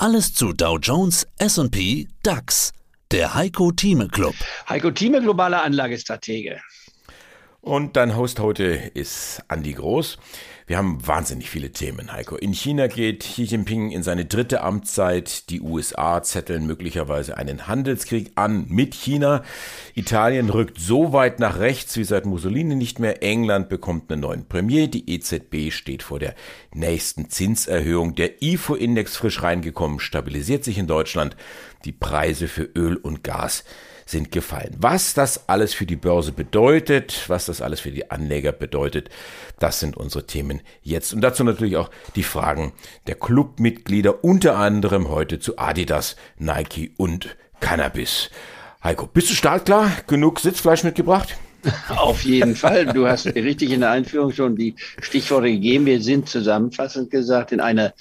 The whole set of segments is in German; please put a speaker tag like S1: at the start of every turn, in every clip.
S1: Alles zu Dow Jones, S&P, DAX. Der Heiko Thieme Club.
S2: Heiko Thieme, globaler Anlagestratege.
S3: Und dein Host heute ist Andy Groß. Wir haben wahnsinnig viele Themen, Heiko. In China geht Xi Jinping in seine dritte Amtszeit. Die USA zetteln möglicherweise einen Handelskrieg an mit China. Italien rückt so weit nach rechts wie seit Mussolini nicht mehr. England bekommt einen neuen Premier. Die EZB steht vor der nächsten Zinserhöhung. Der IFO-Index frisch reingekommen, stabilisiert sich in Deutschland. Die Preise für Öl und Gas sind gefallen. Was das alles für die Börse bedeutet, was das alles für die Anleger bedeutet, das sind unsere Themen jetzt. Und dazu natürlich auch die Fragen der Clubmitglieder, unter anderem heute zu Adidas, Nike und Cannabis. Heiko, bist du startklar? Genug Sitzfleisch mitgebracht?
S2: Auf jeden Fall. Du hast richtig in der Einführung schon die Stichworte gegeben. Wir sind zusammenfassend gesagt in einer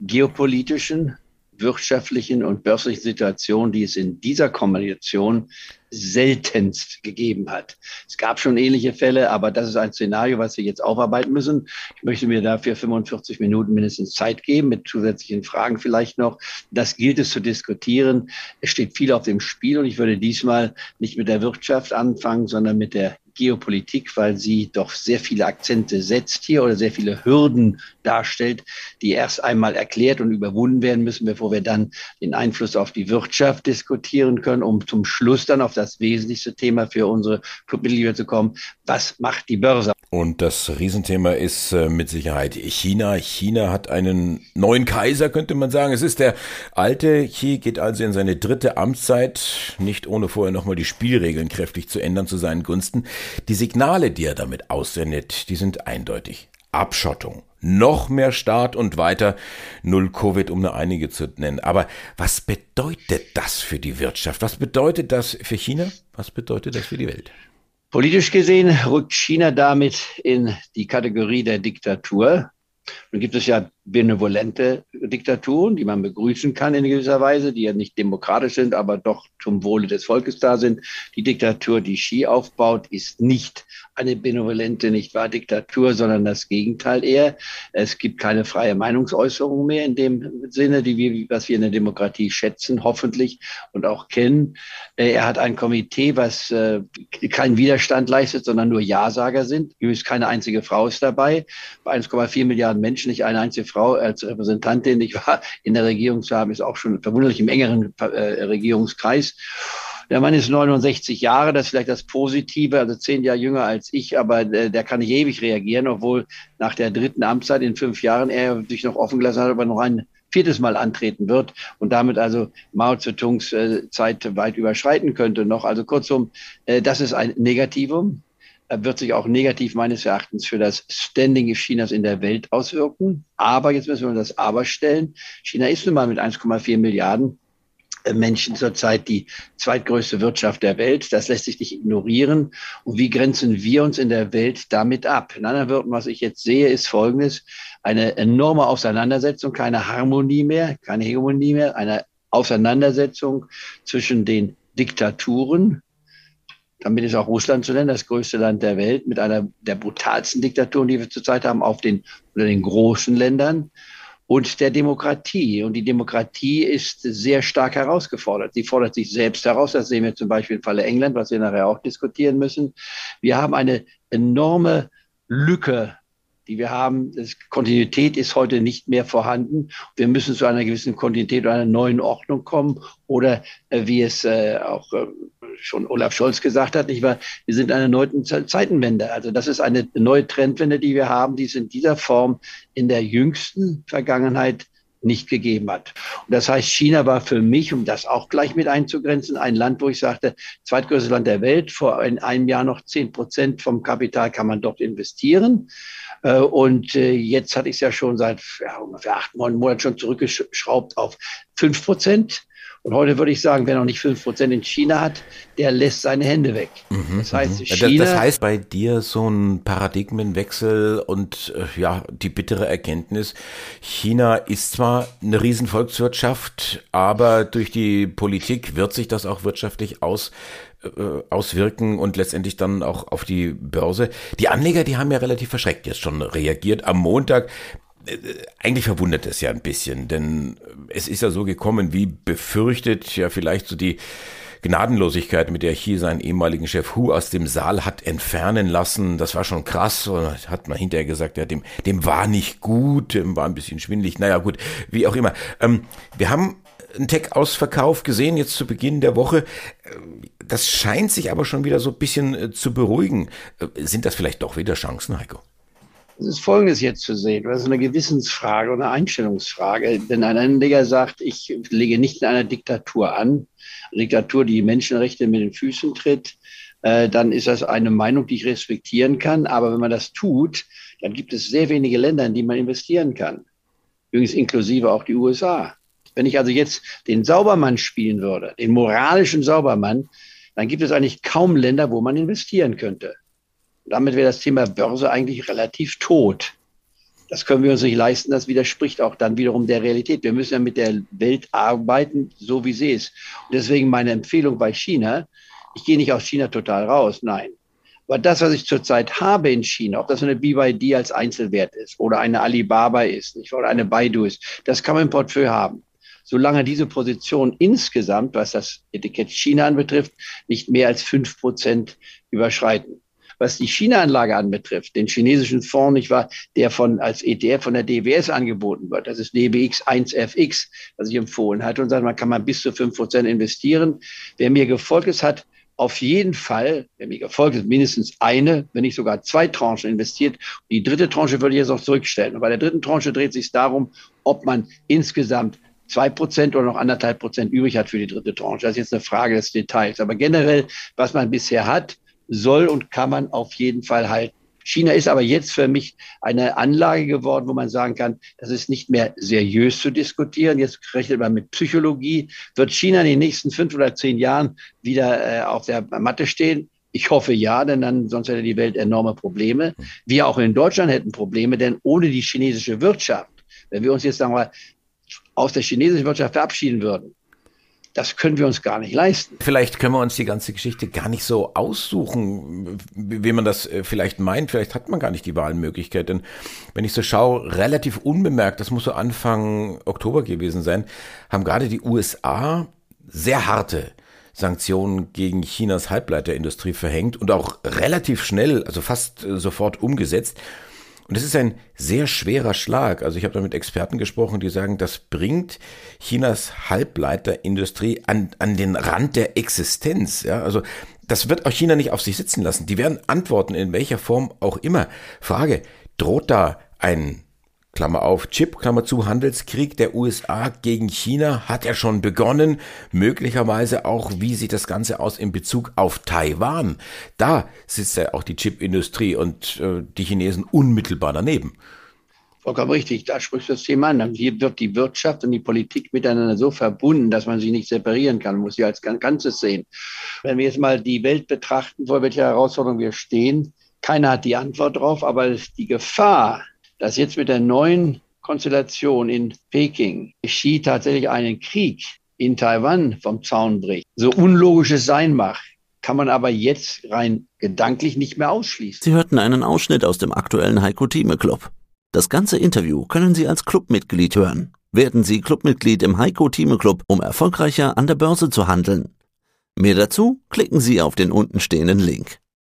S2: geopolitischen wirtschaftlichen und börslichen Situation, die es in dieser Kombination seltenst gegeben hat. Es gab schon ähnliche Fälle, aber das ist ein Szenario, was wir jetzt aufarbeiten müssen. Ich möchte mir dafür 45 Minuten mindestens Zeit geben, mit zusätzlichen Fragen vielleicht noch. Das gilt es zu diskutieren. Es steht viel auf dem Spiel und ich würde diesmal nicht mit der Wirtschaft anfangen, sondern mit der Geopolitik, weil sie doch sehr viele Akzente setzt hier oder sehr viele Hürden darstellt, die erst einmal erklärt und überwunden werden müssen, bevor wir dann den Einfluss auf die Wirtschaft diskutieren können, um zum Schluss dann auf das wesentlichste Thema für unsere Clubmitglieder zu kommen. Was macht die Börse?
S3: Und das Riesenthema ist äh, mit Sicherheit China. China hat einen neuen Kaiser, könnte man sagen. Es ist der alte Xi, geht also in seine dritte Amtszeit, nicht ohne vorher nochmal die Spielregeln kräftig zu ändern zu seinen Gunsten. Die Signale, die er damit aussendet, die sind eindeutig. Abschottung, noch mehr Staat und weiter Null Covid, um nur einige zu nennen. Aber was bedeutet das für die Wirtschaft? Was bedeutet das für China? Was bedeutet das für die Welt?
S2: Politisch gesehen rückt China damit in die Kategorie der Diktatur. Nun gibt es ja benevolente Diktaturen, die man begrüßen kann in gewisser Weise, die ja nicht demokratisch sind, aber doch zum Wohle des Volkes da sind. Die Diktatur, die Xi aufbaut, ist nicht eine benevolente, nicht wahr, Diktatur, sondern das Gegenteil eher. Es gibt keine freie Meinungsäußerung mehr in dem Sinne, die wir, was wir in der Demokratie schätzen, hoffentlich und auch kennen. Äh, er hat ein Komitee, was äh, keinen Widerstand leistet, sondern nur Ja-Sager sind. Übrigens keine einzige Frau ist dabei. Bei 1,4 Milliarden Menschen nicht eine einzige Frau Frau als Repräsentantin, ich war in der Regierung zu haben, ist auch schon verwunderlich im engeren äh, Regierungskreis. Der Mann ist 69 Jahre, das ist vielleicht das Positive, also zehn Jahre jünger als ich, aber der, der kann nicht ewig reagieren, obwohl nach der dritten Amtszeit in fünf Jahren er sich noch offen gelassen hat, ob er noch ein viertes Mal antreten wird und damit also Mao Zedongs äh, Zeit weit überschreiten könnte noch. Also kurzum, äh, das ist ein Negativum wird sich auch negativ meines Erachtens für das Standing Chinas in der Welt auswirken. Aber jetzt müssen wir das Aber stellen. China ist nun mal mit 1,4 Milliarden äh, Menschen zurzeit die zweitgrößte Wirtschaft der Welt. Das lässt sich nicht ignorieren. Und wie grenzen wir uns in der Welt damit ab? In anderen Worten, was ich jetzt sehe, ist Folgendes. Eine enorme Auseinandersetzung, keine Harmonie mehr, keine Hegemonie mehr, eine Auseinandersetzung zwischen den Diktaturen, damit ist auch Russland zu nennen, das größte Land der Welt, mit einer der brutalsten Diktaturen, die wir zurzeit haben, auf den, oder den großen Ländern und der Demokratie. Und die Demokratie ist sehr stark herausgefordert. Sie fordert sich selbst heraus. Das sehen wir zum Beispiel im Falle England, was wir nachher auch diskutieren müssen. Wir haben eine enorme Lücke die wir haben. Das Kontinuität ist heute nicht mehr vorhanden. Wir müssen zu einer gewissen Kontinuität oder einer neuen Ordnung kommen. Oder äh, wie es äh, auch äh, schon Olaf Scholz gesagt hat, nicht wahr? Wir sind eine neue Zeitenwende. Also das ist eine neue Trendwende, die wir haben, die es in dieser Form in der jüngsten Vergangenheit nicht gegeben hat. Und das heißt, China war für mich, um das auch gleich mit einzugrenzen, ein Land, wo ich sagte, zweitgrößtes Land der Welt, vor einem Jahr noch zehn Prozent vom Kapital kann man dort investieren. Äh, und äh, jetzt hatte ich es ja schon seit ja, ungefähr acht, neun Monaten schon zurückgeschraubt auf fünf Prozent. Und heute würde ich sagen, wer noch nicht fünf Prozent in China hat, der lässt seine Hände weg.
S3: Mhm, das heißt, mhm. China. Das, das, heißt bei dir so ein Paradigmenwechsel und äh, ja, die bittere Erkenntnis, China ist zwar eine Riesenvolkswirtschaft, aber durch die Politik wird sich das auch wirtschaftlich aus äh, auswirken und letztendlich dann auch auf die Börse. Die Anleger, die haben ja relativ verschreckt jetzt schon reagiert. Am Montag eigentlich verwundert es ja ein bisschen, denn es ist ja so gekommen, wie befürchtet, ja vielleicht so die Gnadenlosigkeit, mit der Xi seinen ehemaligen Chef Hu aus dem Saal hat entfernen lassen, das war schon krass. Und hat man hinterher gesagt, ja, dem, dem war nicht gut, dem war ein bisschen schwindlig. Naja, gut, wie auch immer. Ähm, wir haben einen Tech-Ausverkauf gesehen, jetzt zu Beginn der Woche. Das scheint sich aber schon wieder so ein bisschen äh, zu beruhigen. Äh, sind das vielleicht doch wieder Chancen, Heiko?
S2: Es ist Folgendes jetzt zu sehen. Das ist eine Gewissensfrage und eine Einstellungsfrage. Wenn ein Anleger sagt, ich lege nicht in einer Diktatur an, eine Diktatur, die Menschenrechte mit den Füßen tritt, äh, dann ist das eine Meinung, die ich respektieren kann. Aber wenn man das tut, dann gibt es sehr wenige Länder, in die man investieren kann. Übrigens inklusive auch die USA. Wenn ich also jetzt den Saubermann spielen würde, den moralischen Saubermann, dann gibt es eigentlich kaum Länder, wo man investieren könnte. Damit wäre das Thema Börse eigentlich relativ tot. Das können wir uns nicht leisten. Das widerspricht auch dann wiederum der Realität. Wir müssen ja mit der Welt arbeiten, so wie sie ist. Und deswegen meine Empfehlung bei China. Ich gehe nicht aus China total raus. Nein. Aber das, was ich zurzeit habe in China, ob das eine BYD als Einzelwert ist oder eine Alibaba ist nicht, oder eine Baidu ist, das kann man im Portfolio haben. Solange diese Position insgesamt, was das Etikett China anbetrifft, nicht mehr als fünf Prozent überschreiten was die China-Anlage anbetrifft, den chinesischen Fonds, nicht wahr, der von, als ETF von der DWS angeboten wird. Das ist DBX 1FX, was ich empfohlen hatte und sagt, man kann mal bis zu fünf Prozent investieren. Wer mir gefolgt ist, hat auf jeden Fall, wer mir gefolgt ist, mindestens eine, wenn nicht sogar zwei Tranchen investiert. Die dritte Tranche würde ich jetzt auch zurückstellen. Und bei der dritten Tranche dreht es sich darum, ob man insgesamt zwei Prozent oder noch anderthalb Prozent übrig hat für die dritte Tranche. Das ist jetzt eine Frage des Details. Aber generell, was man bisher hat, soll und kann man auf jeden Fall halten. China ist aber jetzt für mich eine Anlage geworden, wo man sagen kann, das ist nicht mehr seriös zu diskutieren. Jetzt rechnet man mit Psychologie. Wird China in den nächsten fünf oder zehn Jahren wieder äh, auf der Matte stehen? Ich hoffe ja, denn dann sonst hätte die Welt enorme Probleme. Wir auch in Deutschland hätten Probleme, denn ohne die chinesische Wirtschaft, wenn wir uns jetzt sagen wir aus der chinesischen Wirtschaft verabschieden würden, das können wir uns gar nicht leisten.
S3: Vielleicht können wir uns die ganze Geschichte gar nicht so aussuchen, wie man das äh, vielleicht meint. Vielleicht hat man gar nicht die Wahlmöglichkeit. Denn wenn ich so schaue, relativ unbemerkt, das muss so Anfang Oktober gewesen sein, haben gerade die USA sehr harte Sanktionen gegen Chinas Halbleiterindustrie verhängt und auch relativ schnell, also fast äh, sofort umgesetzt. Und es ist ein sehr schwerer Schlag. Also ich habe da mit Experten gesprochen, die sagen, das bringt Chinas Halbleiterindustrie an, an den Rand der Existenz. Ja, also das wird auch China nicht auf sich sitzen lassen. Die werden antworten, in welcher Form auch immer. Frage, droht da ein Klammer auf, Chip, Klammer zu, Handelskrieg der USA gegen China hat ja schon begonnen. Möglicherweise auch, wie sieht das Ganze aus in Bezug auf Taiwan? Da sitzt ja auch die Chipindustrie und äh, die Chinesen unmittelbar daneben.
S2: Vollkommen richtig, da spricht das Thema an. Hier wird die Wirtschaft und die Politik miteinander so verbunden, dass man sie nicht separieren kann. Man muss sie als Ganzes sehen. Wenn wir jetzt mal die Welt betrachten, vor welcher Herausforderung wir stehen, keiner hat die Antwort drauf, aber die Gefahr, dass jetzt mit der neuen Konstellation in Peking Xi tatsächlich einen Krieg in Taiwan vom Zaun bricht, so unlogisch es sein mag, kann man aber jetzt rein gedanklich nicht mehr ausschließen.
S1: Sie hörten einen Ausschnitt aus dem aktuellen Heiko Thieme Club. Das ganze Interview können Sie als Clubmitglied hören. Werden Sie Clubmitglied im Heiko Thieme Club, um erfolgreicher an der Börse zu handeln. Mehr dazu klicken Sie auf den untenstehenden Link.